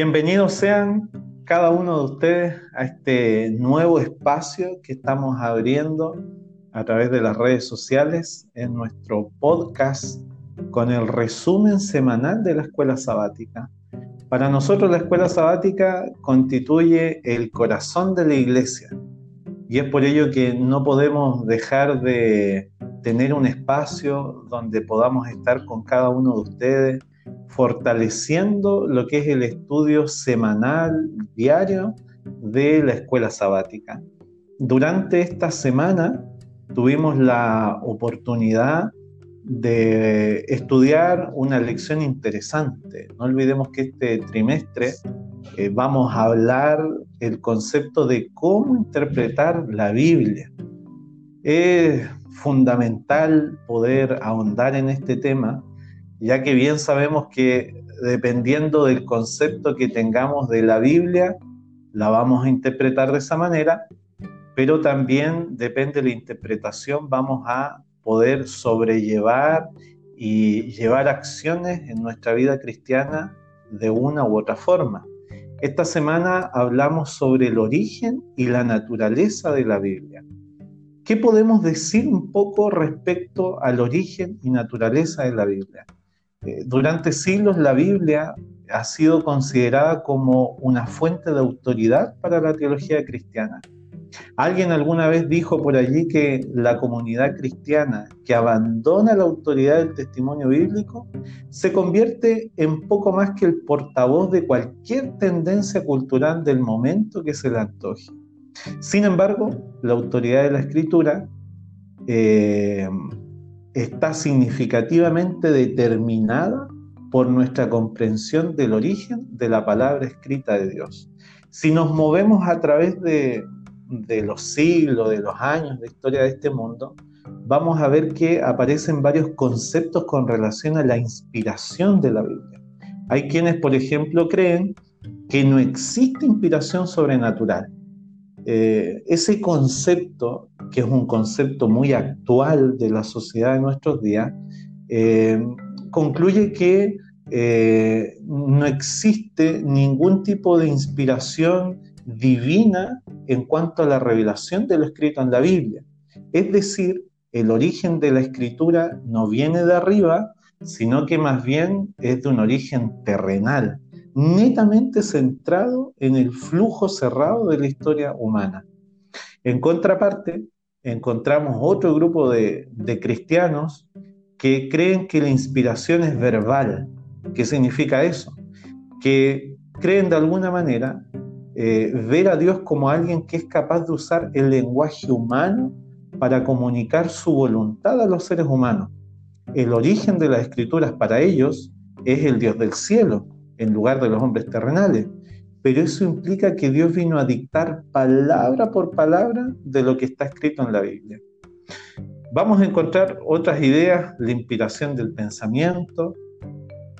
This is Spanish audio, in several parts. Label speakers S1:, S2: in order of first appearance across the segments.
S1: Bienvenidos sean cada uno de ustedes a este nuevo espacio que estamos abriendo a través de las redes sociales en nuestro podcast con el resumen semanal de la escuela sabática. Para nosotros la escuela sabática constituye el corazón de la iglesia y es por ello que no podemos dejar de tener un espacio donde podamos estar con cada uno de ustedes, fortaleciendo lo que es el estudio semanal, diario de la escuela sabática. Durante esta semana tuvimos la oportunidad de estudiar una lección interesante. No olvidemos que este trimestre eh, vamos a hablar el concepto de cómo interpretar la Biblia. Es fundamental poder ahondar en este tema, ya que bien sabemos que dependiendo del concepto que tengamos de la Biblia, la vamos a interpretar de esa manera, pero también depende de la interpretación, vamos a poder sobrellevar y llevar acciones en nuestra vida cristiana de una u otra forma. Esta semana hablamos sobre el origen y la naturaleza de la Biblia. ¿Qué podemos decir un poco respecto al origen y naturaleza de la Biblia? Eh, durante siglos la Biblia ha sido considerada como una fuente de autoridad para la teología cristiana. Alguien alguna vez dijo por allí que la comunidad cristiana que abandona la autoridad del testimonio bíblico se convierte en poco más que el portavoz de cualquier tendencia cultural del momento que se le antoje. Sin embargo, la autoridad de la escritura eh, está significativamente determinada por nuestra comprensión del origen de la palabra escrita de Dios. Si nos movemos a través de, los siglos, de los años de historia de este mundo, vamos a ver que aparecen varios conceptos con relación a la inspiración de la Biblia. Hay quienes, por ejemplo, creen que no existe inspiración sobrenatural. Eh, ese concepto, que es un concepto muy actual de la sociedad de nuestros días, eh, concluye que eh, no existe ningún tipo de inspiración divina en cuanto a la revelación de lo escrito en la Biblia. Es decir, el origen de la escritura no viene de arriba, sino que más bien es de un origen terrenal, netamente centrado en el flujo cerrado de la historia humana. En contraparte, encontramos otro grupo de, cristianos que creen que la inspiración es verbal. ¿Qué significa eso? Que creen de alguna manera eh, ver a Dios como alguien que es capaz de usar el lenguaje humano para comunicar su voluntad a los seres humanos. El origen de las escrituras para ellos es el Dios del cielo, en lugar de los hombres terrenales. Pero eso implica que Dios vino a dictar palabra por palabra de lo que está escrito en la Biblia. Vamos a encontrar otras ideas, la inspiración del pensamiento,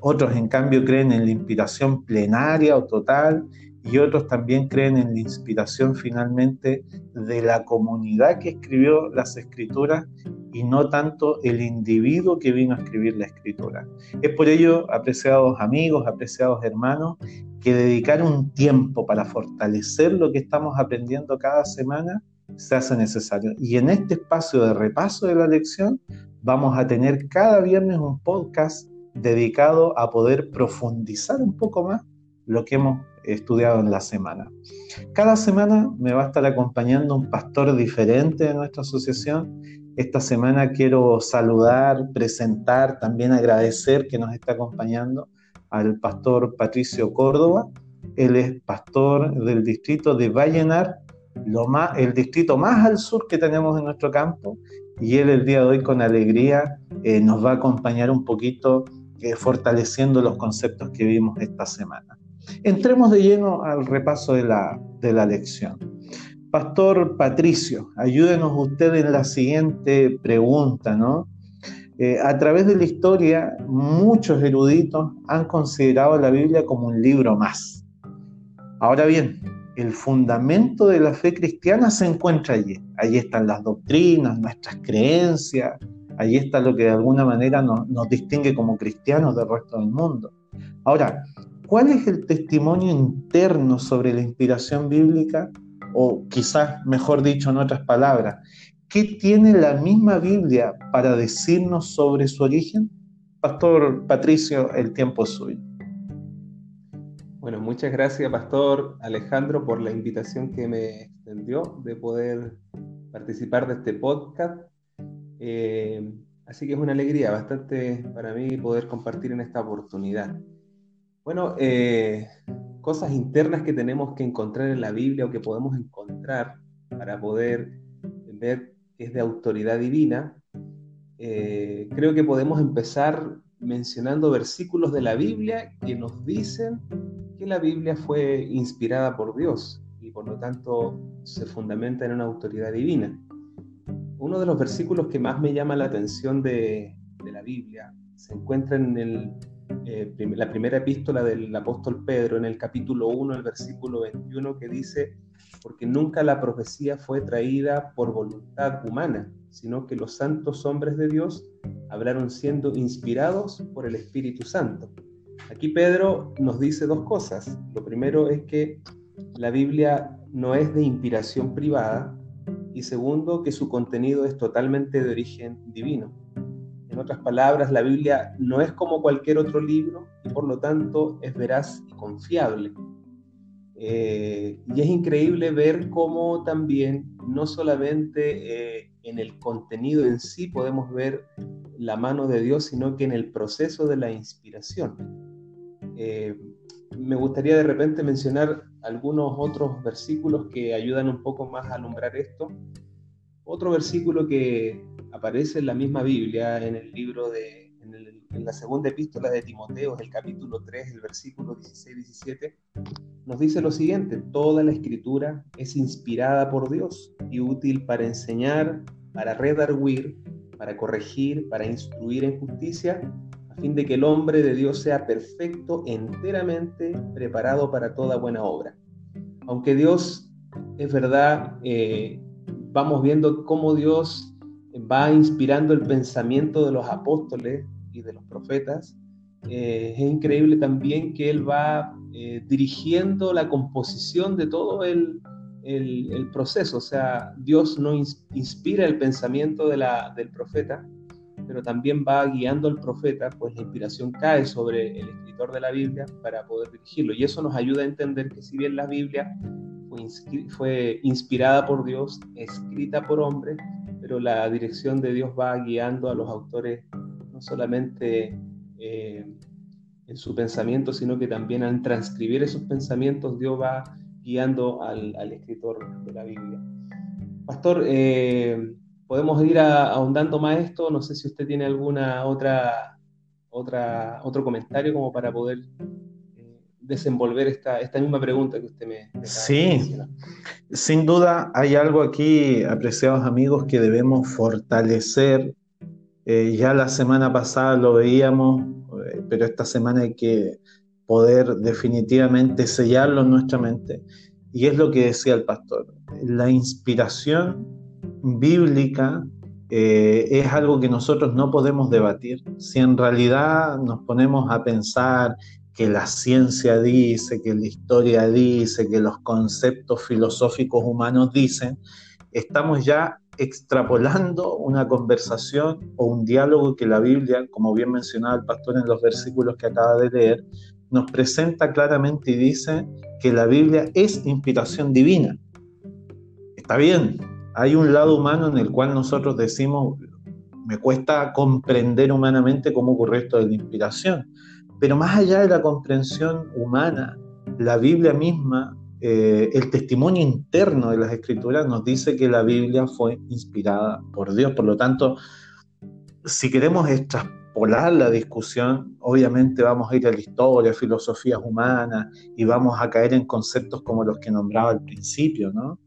S1: otros en cambio creen en la inspiración plenaria o total y otros también creen en la inspiración finalmente de la comunidad que escribió las escrituras y no tanto el individuo que vino a escribir la escritura. Es por ello, apreciados amigos, apreciados hermanos, que dedicar un tiempo para fortalecer lo que estamos aprendiendo cada semana se hace necesario. Y en este espacio de repaso de la lección vamos a tener cada viernes un podcast dedicado a poder profundizar un poco más lo que hemos estudiado en la semana. Cada semana me va a estar acompañando un pastor diferente de nuestra asociación. Esta semana quiero saludar, presentar, también agradecer que nos está acompañando al pastor Patricio Córdoba. Él es pastor del distrito de Vallenar, el distrito más al sur que tenemos en nuestro campo. Y él el día de hoy con alegría eh, nos va a acompañar un poquito eh, fortaleciendo los conceptos que vimos esta semana. Entremos de lleno al repaso de la, de la lección. Pastor Patricio, ayúdenos usted en la siguiente pregunta, ¿no? Eh, a través de la historia, muchos eruditos han considerado la Biblia como un libro más. Ahora bien, el fundamento de la fe cristiana se encuentra allí. Allí están las doctrinas, nuestras creencias, allí está lo que de alguna manera nos, nos distingue como cristianos del resto del mundo. Ahora, ¿cuál es el testimonio interno sobre la inspiración bíblica? O quizás, mejor dicho, en otras palabras, ¿qué tiene la misma Biblia para decirnos sobre su origen? Pastor Patricio, el tiempo es suyo.
S2: Bueno, muchas gracias, Pastor Alejandro, por la invitación que me extendió de poder participar de este podcast. Eh, así que es una alegría bastante para mí poder compartir en esta oportunidad. Bueno, eh, cosas internas que tenemos que encontrar en la Biblia o que podemos encontrar para poder ver que es de autoridad divina. Eh, creo que podemos empezar mencionando versículos de la Biblia que nos dicen que la Biblia fue inspirada por Dios y por lo tanto se fundamenta en una autoridad divina. Uno de los versículos que más me llama la atención de, de la Biblia se encuentra en el eh, la primera epístola del apóstol Pedro en el capítulo 1, el versículo 21, que dice, porque nunca la profecía fue traída por voluntad humana, sino que los santos hombres de Dios hablaron siendo inspirados por el Espíritu Santo. Aquí Pedro nos dice dos cosas. Lo primero es que la Biblia no es de inspiración privada y segundo que su contenido es totalmente de origen divino. En otras palabras, la Biblia no es como cualquier otro libro y por lo tanto es veraz y confiable. Eh, y es increíble ver cómo también, no solamente eh, en el contenido en sí podemos ver la mano de Dios, sino que en el proceso de la inspiración. Eh, me gustaría de repente mencionar algunos otros versículos que ayudan un poco más a alumbrar esto. Otro versículo que aparece en la misma Biblia, en el libro de, en, la segunda epístola de Timoteo, el capítulo 3, el versículo 16-17, nos dice lo siguiente, toda la escritura es inspirada por Dios y útil para enseñar, para redarguir, para corregir, para instruir en justicia, a fin de que el hombre de Dios sea perfecto, enteramente preparado para toda buena obra. Aunque Dios es verdad, eh, vamos viendo cómo Dios va inspirando el pensamiento de los apóstoles y de los profetas. Eh, es increíble también que él va eh, dirigiendo la composición de todo el, proceso. O sea, Dios no inspira el pensamiento del profeta, pero también va guiando al profeta, pues la inspiración cae sobre el escritor de la Biblia para poder dirigirlo. Y eso nos ayuda a entender que si bien la Biblia fue, fue inspirada por Dios, escrita por hombres, pero la dirección de Dios va guiando a los autores no solamente eh, en su pensamiento, sino que también al transcribir esos pensamientos Dios va guiando al, escritor de la Biblia. Pastor, eh, podemos ir ahondando más esto. No sé si usted tiene alguna otra, otra otro comentario como para poder desenvolver esta, esta misma pregunta que usted me...
S1: sí, sin duda hay algo aquí, apreciados amigos, que debemos fortalecer. Eh, ya la semana pasada lo veíamos, eh, pero esta semana hay que poder definitivamente sellarlo en nuestra mente. Y es lo que decía el pastor, la inspiración bíblica eh, es algo que nosotros no podemos debatir. Si en realidad nos ponemos a pensar que la ciencia dice, que la historia dice, que los conceptos filosóficos humanos dicen, estamos ya extrapolando una conversación o un diálogo que la Biblia, como bien mencionaba el pastor en los versículos que acaba de leer, nos presenta claramente y dice que la Biblia es inspiración divina. Está bien, hay un lado humano en el cual nosotros decimos, me cuesta comprender humanamente cómo ocurre esto de la inspiración, pero más allá de la comprensión humana, la Biblia misma, eh, el testimonio interno de las escrituras nos dice que la Biblia fue inspirada por Dios. Por lo tanto, si queremos extrapolar la discusión, obviamente vamos a ir a la historia, filosofías humanas y vamos a caer en conceptos como los que nombraba al principio, ¿no?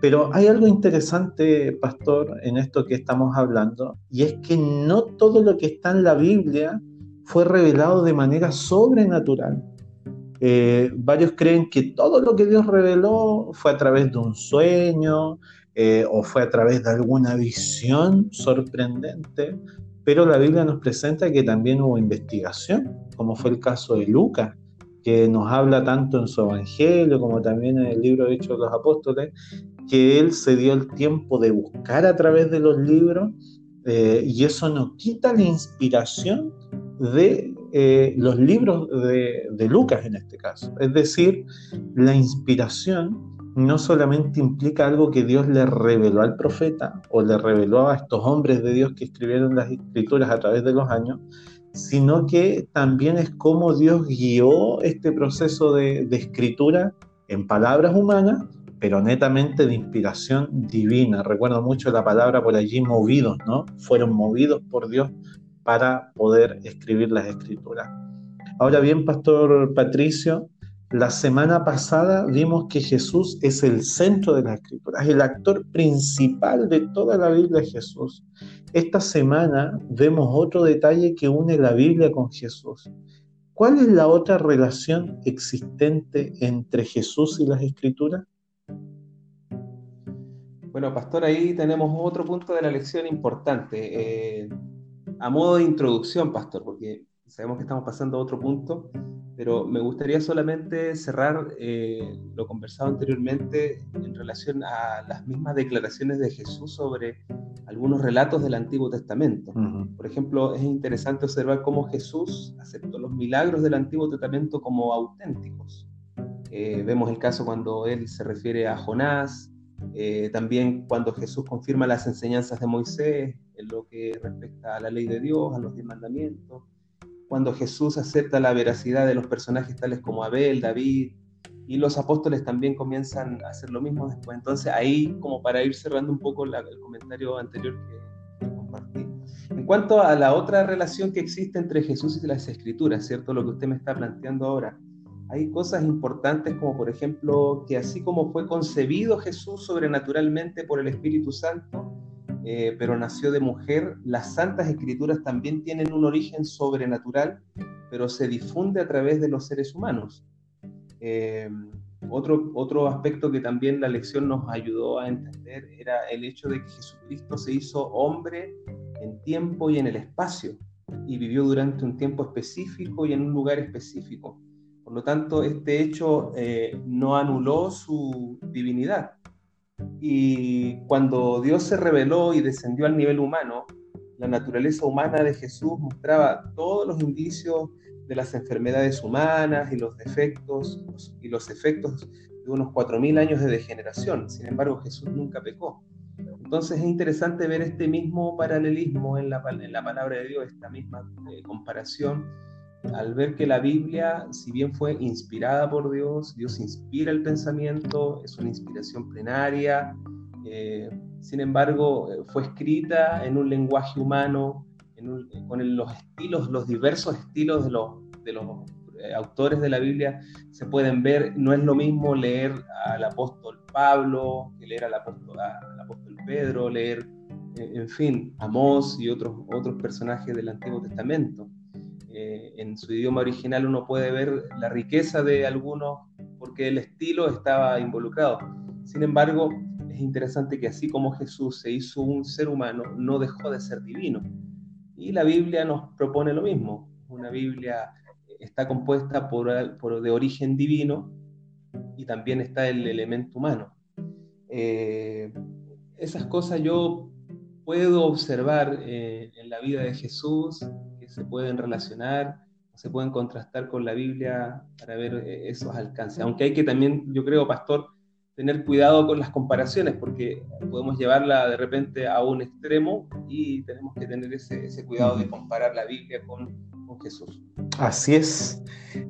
S1: Pero hay algo interesante, pastor, en esto que estamos hablando, y es que no todo lo que está en la Biblia fue revelado de manera sobrenatural. Eh, varios creen que todo lo que Dios reveló fue a través de un sueño eh, o fue a través de alguna visión sorprendente, pero la Biblia nos presenta que también hubo investigación, como fue el caso de Lucas, que nos habla tanto en su Evangelio como también en el libro de Hechos de los Apóstoles, que él se dio el tiempo de buscar a través de los libros eh, y eso no quita la inspiración de eh, los libros de, de Lucas en este caso. Es decir, la inspiración no solamente implica algo que Dios le reveló al profeta o le reveló a estos hombres de Dios que escribieron las escrituras a través de los años, sino que también es cómo Dios guió este proceso de, escritura en palabras humanas, pero netamente de inspiración divina. Recuerdo mucho la palabra por allí movidos, ¿no? Fueron movidos por Dios para poder escribir las escrituras. Ahora bien, Pastor Patricio, la semana pasada vimos que Jesús es el centro de las escrituras, el actor principal de toda la Biblia es Jesús. Esta semana vemos otro detalle que une la Biblia con Jesús. ¿Cuál es la otra relación existente entre Jesús y las escrituras?
S2: Bueno, pastor, ahí tenemos otro punto de la lección importante. Eh, a modo de introducción, pastor, porque sabemos que estamos pasando a otro punto, pero me gustaría solamente cerrar eh, lo conversado anteriormente en relación a las mismas declaraciones de Jesús sobre algunos relatos del Antiguo Testamento. Por ejemplo, es interesante observar cómo Jesús aceptó los milagros del Antiguo Testamento como auténticos. Eh, vemos el caso cuando él se refiere a Jonás, eh, también cuando Jesús confirma las enseñanzas de Moisés en lo que respecta a la ley de Dios, a los diez mandamientos cuando Jesús acepta la veracidad de los personajes tales como Abel, David, y los apóstoles también comienzan a hacer lo mismo después. Entonces ahí, como para ir cerrando un poco el comentario anterior que, compartí. En cuanto a la otra relación que existe entre Jesús y las escrituras, ¿cierto? Lo que usted me está planteando ahora. Hay cosas importantes como por ejemplo que así como fue concebido Jesús sobrenaturalmente por el Espíritu Santo, eh, pero nació de mujer, las Santas Escrituras también tienen un origen sobrenatural, pero se difunde a través de los seres humanos. Eh, otro, otro aspecto que también la lección nos ayudó a entender era el hecho de que Jesucristo se hizo hombre en tiempo y en el espacio y vivió durante un tiempo específico y en un lugar específico. Por lo tanto, este hecho eh, no anuló su divinidad, y cuando Dios se reveló y descendió al nivel humano, la naturaleza humana de Jesús mostraba todos los indicios de las enfermedades humanas y los defectos y los efectos de unos 4.000 años de degeneración. Sin embargo, Jesús nunca pecó. Entonces es interesante ver este mismo paralelismo en la, en la palabra de Dios, esta misma eh, comparación al ver que la Biblia, si bien fue inspirada por Dios, Dios inspira el pensamiento, es una inspiración plenaria, eh, sin embargo, eh, fue escrita en un lenguaje humano, con los diversos estilos de los, eh, autores de la Biblia se pueden ver. No es lo mismo leer al apóstol Pablo que leer al apóstol, Pedro, leer, en fin, Amós y otros, otros personajes del Antiguo Testamento. Eh, en su idioma original uno puede ver la riqueza de algunos porque el estilo estaba involucrado. Sin embargo, es interesante que así como Jesús se hizo un ser humano, no dejó de ser divino. Y la Biblia nos propone lo mismo. Una Biblia está compuesta por, por de origen divino y también está el elemento humano. Eh, esas cosas yo puedo observar eh, en la vida de Jesús, se pueden relacionar, se pueden contrastar con la Biblia para ver eh, esos alcances. Aunque hay que también, yo creo, pastor, tener cuidado con las comparaciones, porque podemos llevarla de repente a un extremo y tenemos que tener ese, cuidado de comparar la Biblia con, con Jesús.
S1: Así es.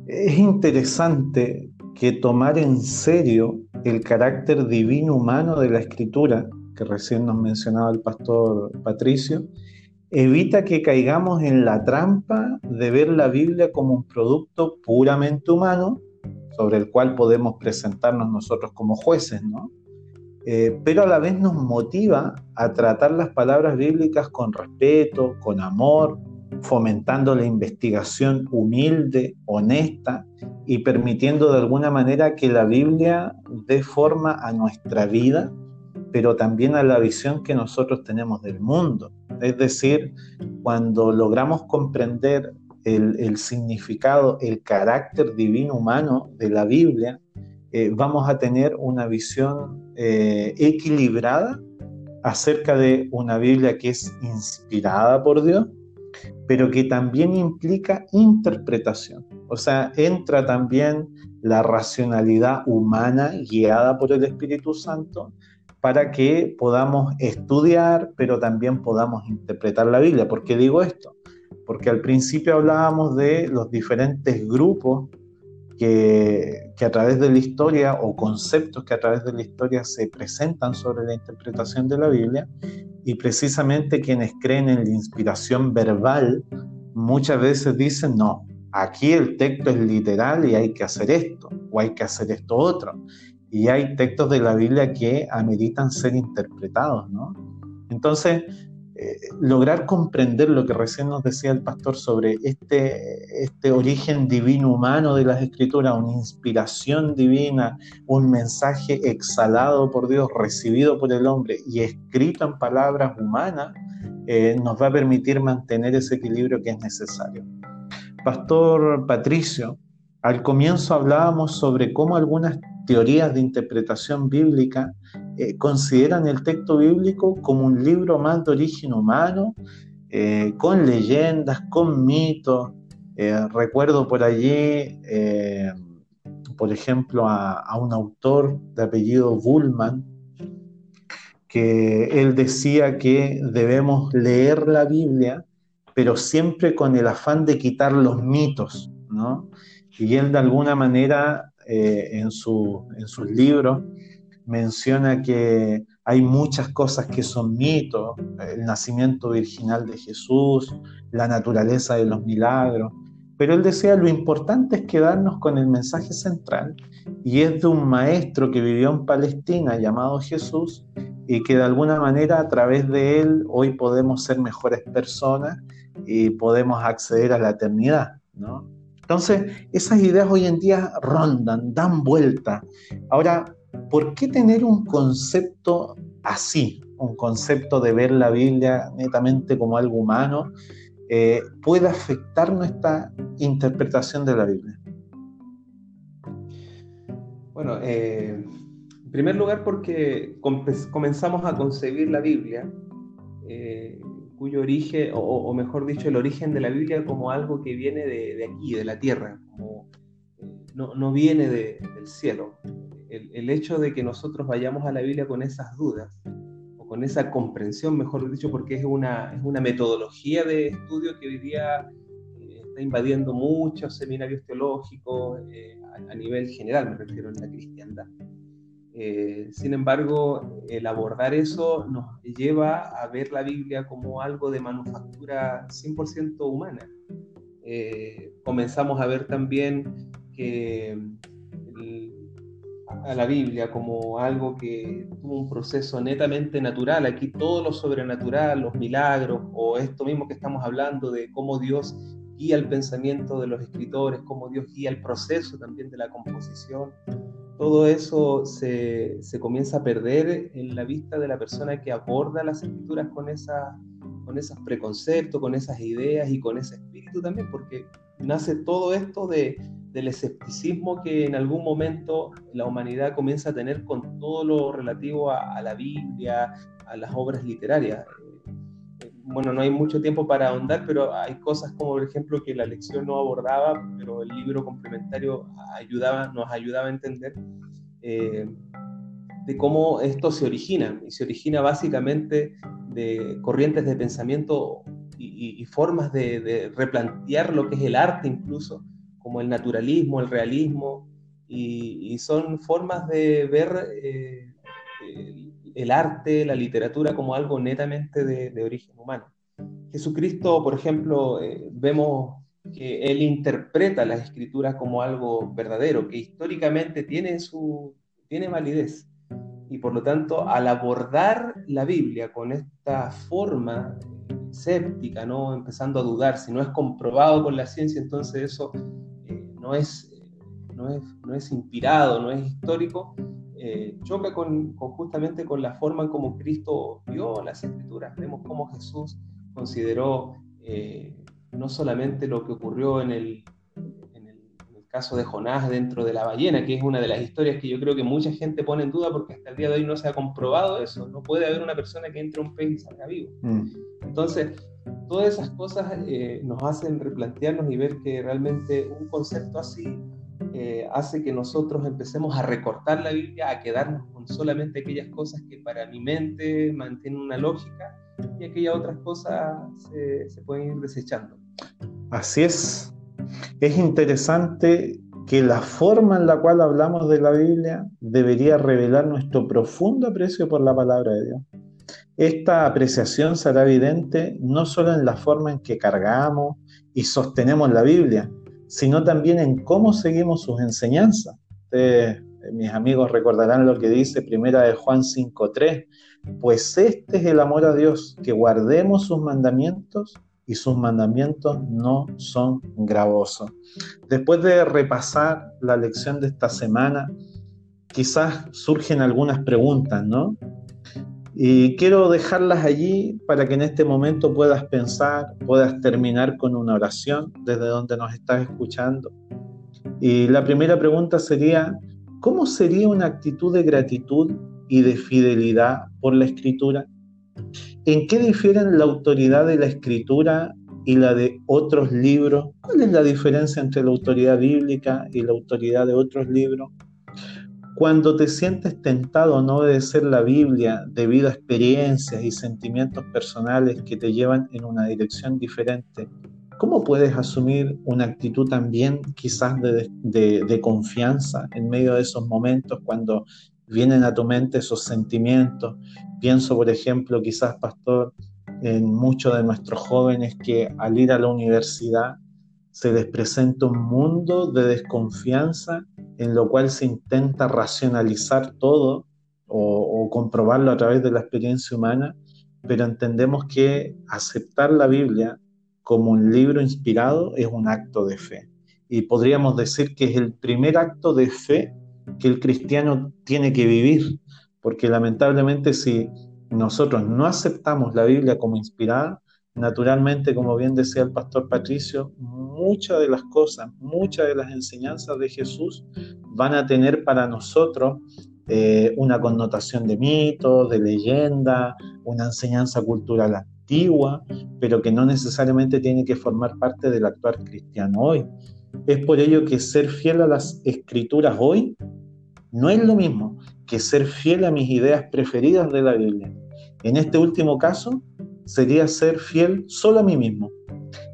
S1: Es interesante que tomar en serio el carácter divino humano de la escritura, que recién nos mencionaba el pastor Patricio, evita que caigamos en la trampa de ver la Biblia como un producto puramente humano sobre el cual podemos presentarnos nosotros como jueces, ¿no? Eh, pero a la vez nos motiva a tratar las palabras bíblicas con respeto, con amor, fomentando la investigación humilde, honesta y permitiendo de alguna manera que la Biblia dé forma a nuestra vida, pero también a la visión que nosotros tenemos del mundo. Es decir, cuando logramos comprender el, significado, el carácter divino humano de la Biblia, eh, vamos a tener una visión eh, equilibrada acerca de una Biblia que es inspirada por Dios, pero que también implica interpretación. O sea, entra también la racionalidad humana guiada por el Espíritu Santo para que podamos estudiar, pero también podamos interpretar la Biblia. ¿Por qué digo esto? Porque al principio hablábamos de los diferentes grupos que, a través de la historia o conceptos que a través de la historia se presentan sobre la interpretación de la Biblia y precisamente quienes creen en la inspiración verbal muchas veces dicen no, aquí el texto es literal y hay que hacer esto o hay que hacer esto otro. Y hay textos de la Biblia que ameritan ser interpretados, ¿no? Entonces, eh, lograr comprender lo que recién nos decía el pastor sobre este, este origen divino humano de las escrituras, una inspiración divina, un mensaje exhalado por Dios, recibido por el hombre y escrito en palabras humanas, eh, nos va a permitir mantener ese equilibrio que es necesario. Pastor Patricio, al comienzo hablábamos sobre cómo algunas teorías de interpretación bíblica eh, consideran el texto bíblico como un libro más de origen humano, eh, con leyendas, con mitos. Eh, recuerdo por allí, por ejemplo, a, un autor de apellido Bullman, que él decía que debemos leer la Biblia, pero siempre con el afán de quitar los mitos, ¿no? Y él de alguna manera en, su, en sus libros menciona que hay muchas cosas que son mitos, el nacimiento virginal de Jesús, la naturaleza de los milagros, pero él decía lo importante es quedarnos con el mensaje central y es de un maestro que vivió en Palestina llamado Jesús y que de alguna manera a través de él hoy podemos ser mejores personas y podemos acceder a la eternidad, ¿no? Entonces, esas ideas hoy en día rondan, dan vuelta. Ahora, ¿por qué tener un concepto así, un concepto de ver la Biblia netamente como algo humano, eh, puede afectar nuestra interpretación de la Biblia?
S2: Bueno, eh, en primer lugar porque comenzamos a concebir la Biblia, eh, cuyo origen, o, mejor dicho, el origen de la Biblia como algo que viene de, aquí, de la tierra, como, no, viene del cielo el, hecho de que nosotros vayamos a la Biblia con esas dudas, o con esa comprensión, mejor dicho, porque es una, es una metodología de estudio que hoy día eh, está invadiendo muchos seminarios teológicos eh, a, nivel general, me refiero en la cristiandad. Eh, sin embargo, el abordar eso nos lleva a ver la Biblia como algo de manufactura 100% humana. comenzamos a ver también que a la Biblia como algo que tuvo un proceso netamente natural. Aquí todo lo sobrenatural, los milagros o esto mismo que estamos hablando de cómo Dios guía el pensamiento de los escritores, cómo Dios guía el proceso también de la composición. Todo eso se, se comienza a perder en la vista de la persona que aborda las escrituras con, esa, con esos preconceptos, con esas ideas y con ese espíritu también, porque nace todo esto de, del escepticismo que en algún momento la humanidad comienza a tener con todo lo relativo a, la Biblia, a las obras literarias. Eh, bueno, no hay mucho tiempo para ahondar, pero hay cosas como, por ejemplo, que la lección no abordaba, pero el libro complementario ayudaba, nos ayudaba a entender eh, de cómo esto se origina. Y se origina básicamente de corrientes de pensamiento y, formas de, replantear lo que es el arte incluso, como el naturalismo, el realismo, y, son formas de ver eh, el, arte, la literatura como algo netamente de, origen humano. Jesucristo, por ejemplo, eh, vemos que él interpreta las escrituras como algo verdadero, que históricamente tiene, su, tiene validez. Y por lo tanto, al abordar la Biblia con esta forma escéptica, ¿no? empezando a dudar, si no es comprobado con la ciencia, entonces eso eh, no, es, no, es, no, es, inspirado, no es histórico, eh, choca con, justamente con la forma en cómo Cristo vio las escrituras. Vemos cómo Jesús consideró eh, no solamente lo que ocurrió en el, en el, caso de Jonás dentro de la ballena, que es una de las historias que yo creo que mucha gente pone en duda porque hasta el día de hoy no se ha comprobado eso. No puede haber una persona que entre un pez y salga vivo. Mm. Entonces, todas esas cosas eh, nos hacen replantearnos y ver que realmente un concepto así eh, hace que nosotros empecemos a recortar la Biblia, a quedarnos con solamente aquellas cosas que para mi mente mantienen una lógica y aquellas otras cosas se, pueden ir desechando.
S1: Así es. Es interesante que la forma en la cual hablamos de la Biblia debería revelar nuestro profundo aprecio por la palabra de Dios. Esta apreciación será evidente no solo en la forma en que cargamos y sostenemos la Biblia, sino también en cómo seguimos sus enseñanzas. Eh, mis amigos recordarán lo que dice Primera de Juan 5.3, pues este es el amor a Dios, que guardemos sus mandamientos y sus mandamientos no son gravosos. Después de repasar la lección de esta semana, quizás surgen algunas preguntas, ¿no? Y quiero dejarlas allí para que en este momento puedas pensar, puedas terminar con una oración desde donde nos estás escuchando. Y la primera pregunta sería, ¿cómo sería una actitud de gratitud y de fidelidad por la escritura? ¿En qué difieren la autoridad de la escritura y la de otros libros? ¿Cuál es la diferencia entre la autoridad bíblica y la autoridad de otros libros? Cuando te sientes tentado a no obedecer la Biblia debido a experiencias y sentimientos personales que te llevan en una dirección diferente, ¿cómo puedes asumir una actitud también quizás de, de, confianza en medio de esos momentos cuando vienen a tu mente esos sentimientos? Pienso, por ejemplo, quizás, pastor, en muchos de nuestros jóvenes que al ir a la universidad se les presenta un mundo de desconfianza en lo cual se intenta racionalizar todo o, comprobarlo a través de la experiencia humana, pero entendemos que aceptar la Biblia como un libro inspirado es un acto de fe. Y podríamos decir que es el primer acto de fe que el cristiano tiene que vivir, porque lamentablemente si nosotros no aceptamos la Biblia como inspirada, naturalmente, como bien decía el pastor Patricio, muchas de las cosas, muchas de las enseñanzas de Jesús van a tener para nosotros eh, una connotación de mito, de leyenda, una enseñanza cultural antigua, pero que no necesariamente tiene que formar parte del actual cristiano hoy. Es por ello que ser fiel a las escrituras hoy no es lo mismo que ser fiel a mis ideas preferidas de la Biblia. En este último caso, sería ser fiel solo a mí mismo.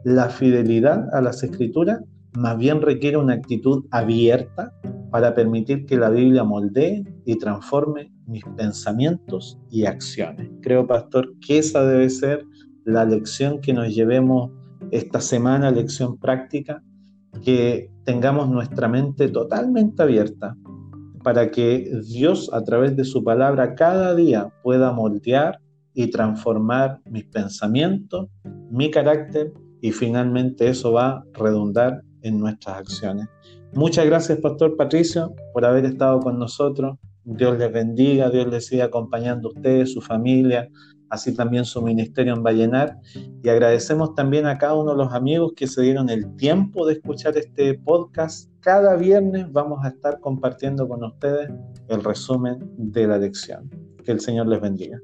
S1: La fidelidad a las escrituras más bien requiere una actitud abierta para permitir que la Biblia moldee y transforme mis pensamientos y acciones. Creo, pastor, que esa debe ser la lección que nos llevemos esta semana, lección práctica, que tengamos nuestra mente totalmente abierta para que Dios a través de su palabra cada día pueda moldear y transformar mis pensamientos, mi carácter y finalmente eso va a redundar en nuestras acciones. Muchas gracias, Pastor Patricio, por haber estado con nosotros. Dios les bendiga, Dios les siga acompañando a ustedes, su familia, así también su ministerio en Vallenar. Y agradecemos también a cada uno de los amigos que se dieron el tiempo de escuchar este podcast. Cada viernes vamos a estar compartiendo con ustedes el resumen de la lección. Que el Señor les bendiga.